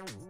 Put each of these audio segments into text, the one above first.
Thank you.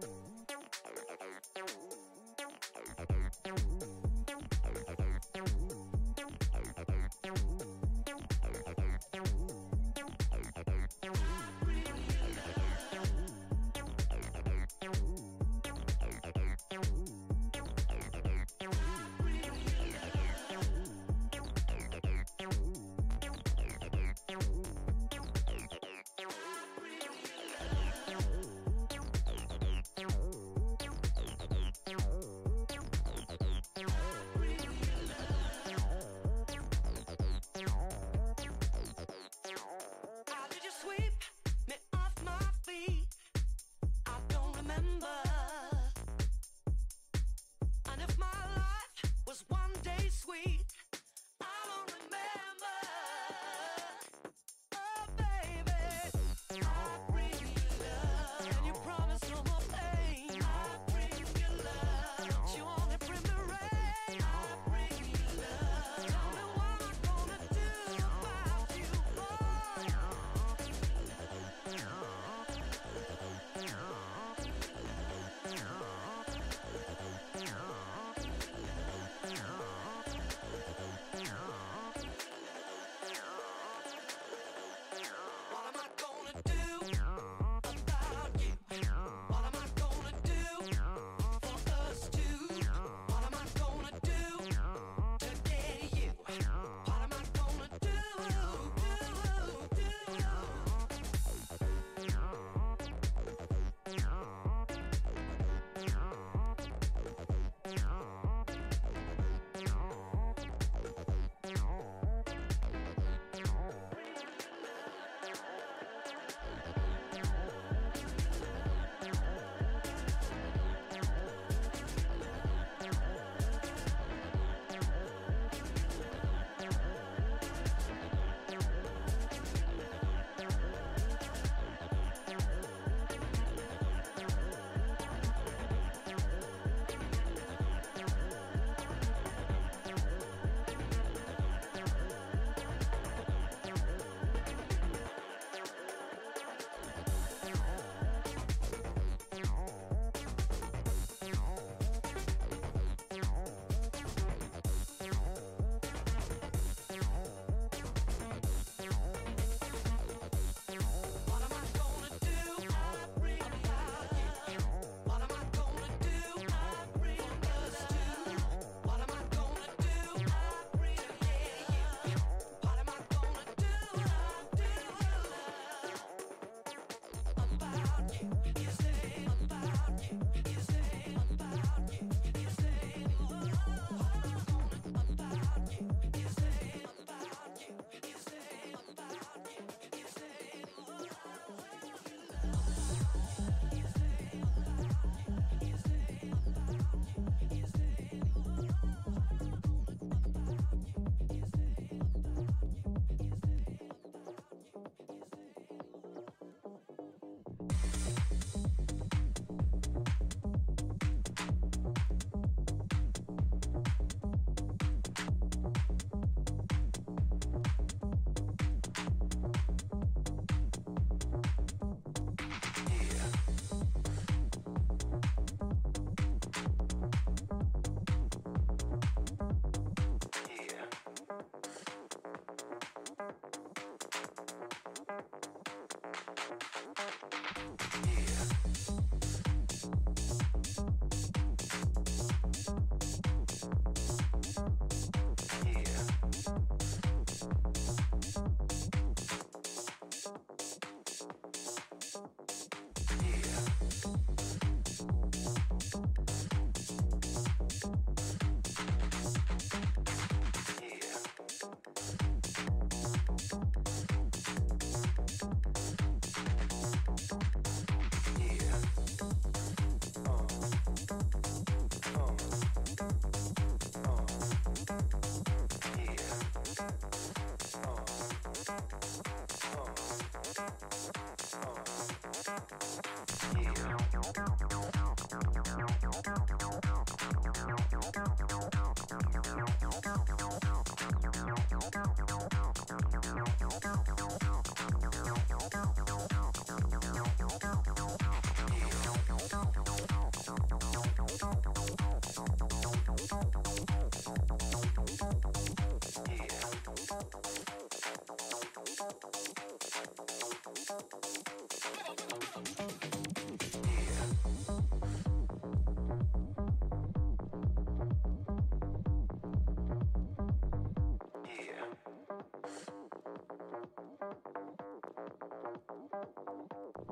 Okay.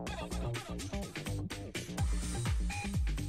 Thank you.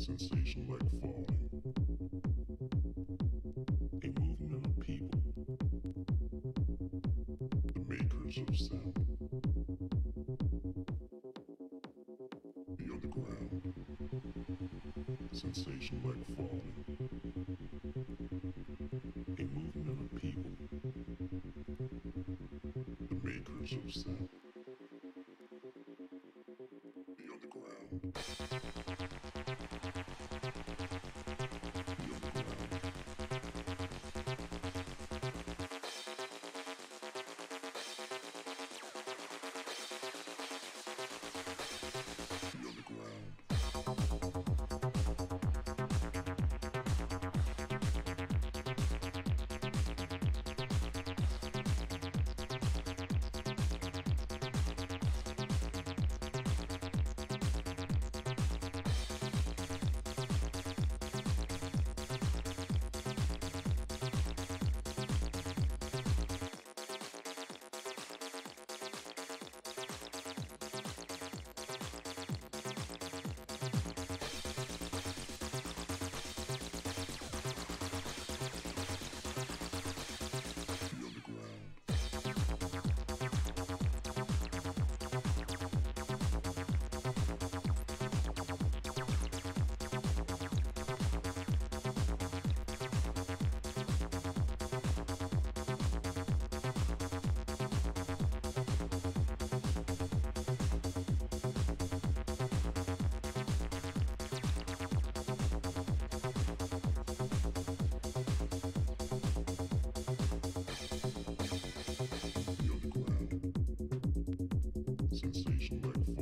sensation like fall. sensation like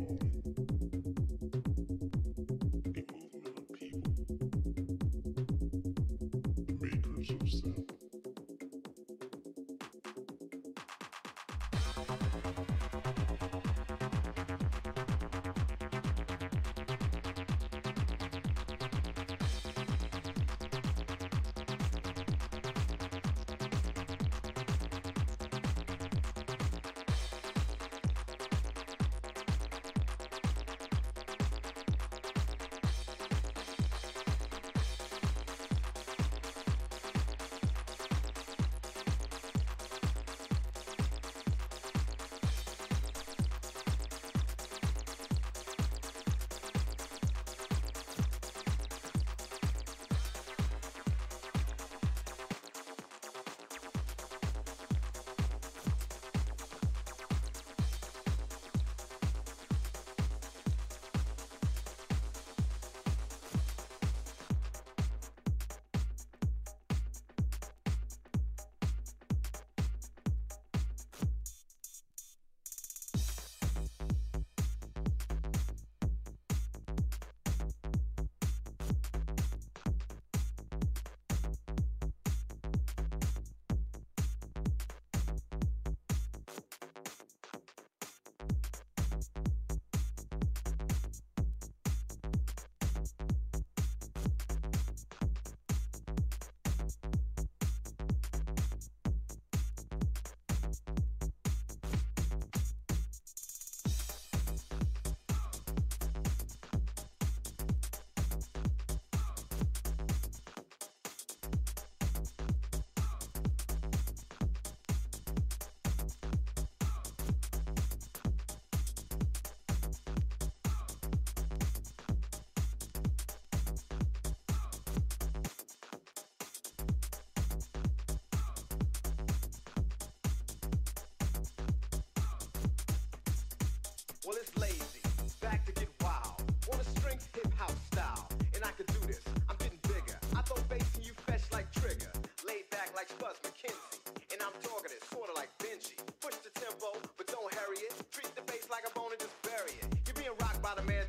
Well, it's lazy. Back to get wild. Hip style. And I can do this. I'm getting bigger. I throw bass and you fetch like Trigger. Laid back like Spuds MacKenzie. And I'm like Benji. Push the tempo, but don't hurry it. Treat the bass like a bone and just bury it. You're being rocked by the man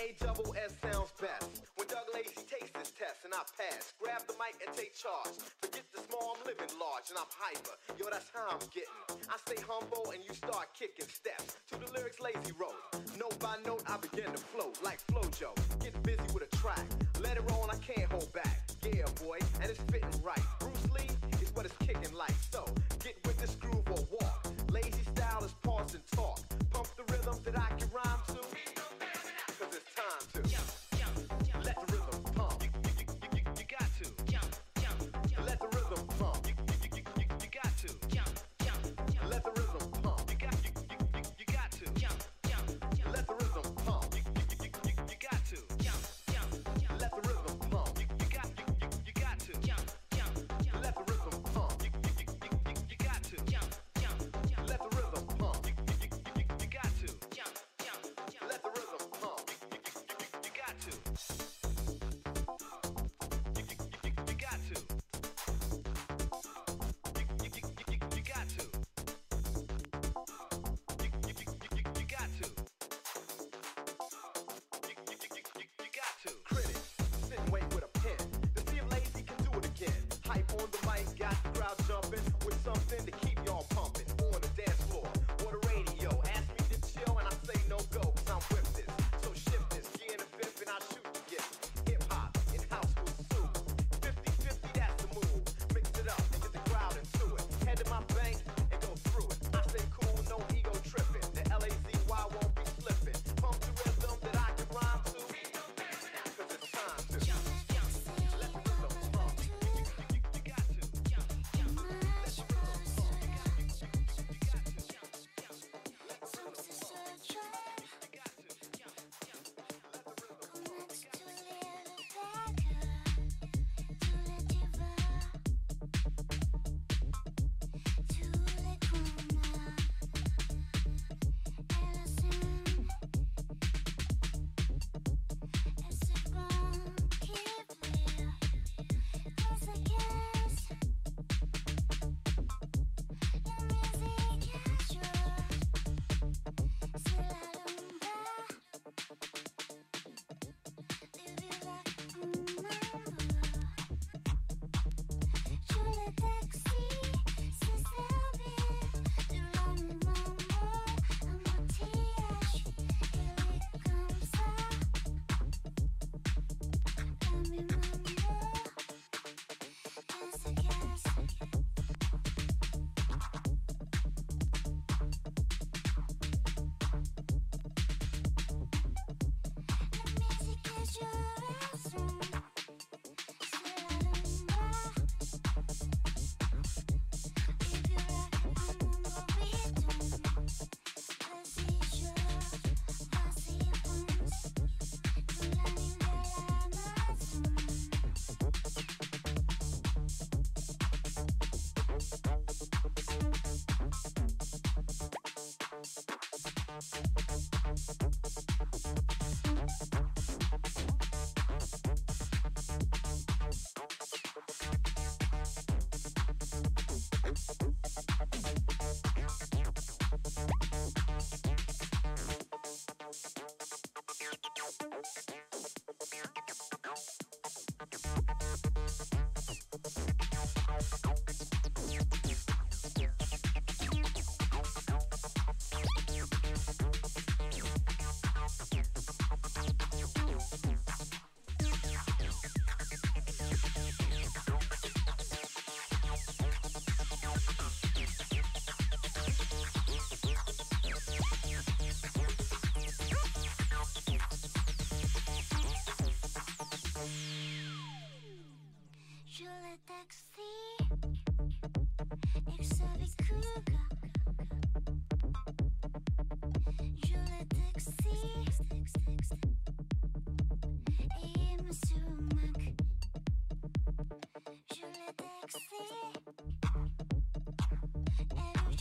A double S sounds best. When Doug Lazy takes this test and I pass, grab the mic and take charge. Forget the small, I'm living large and I'm hyper. Yo, that's how I'm getting. I stay humble and you start kicking steps to the lyrics Lazy wrote. Note by note, I begin to flow like FloJo. Get busy with a track, let it roll and I can't hold back. Yeah, boy, and it's fitting right.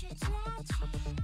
Je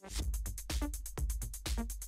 Thank you.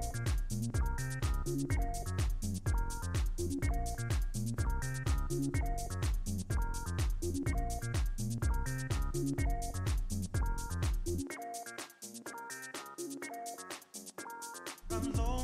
I'm lonely,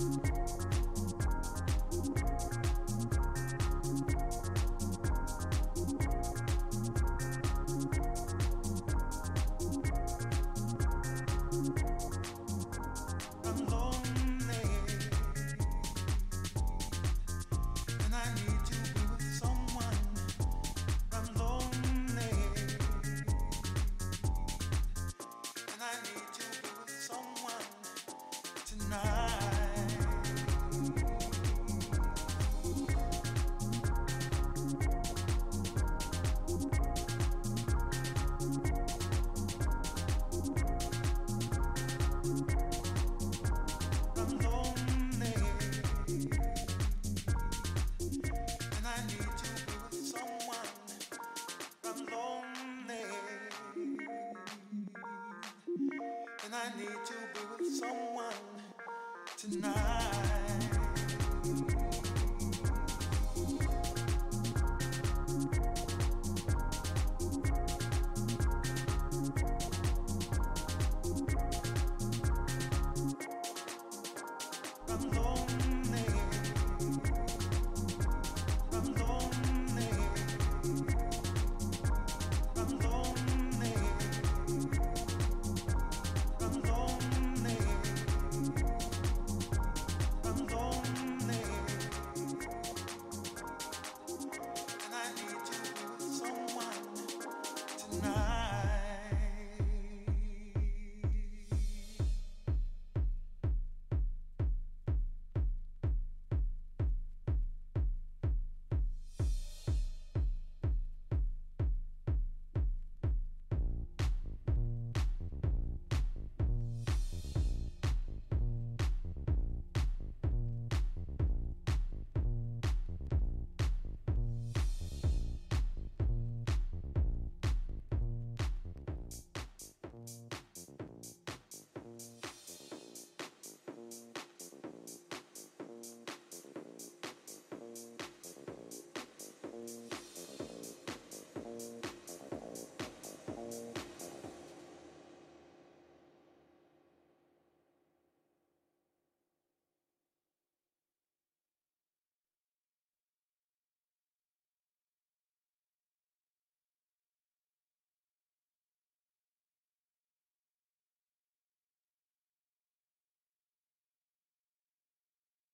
and I need to be with someone tonight. night.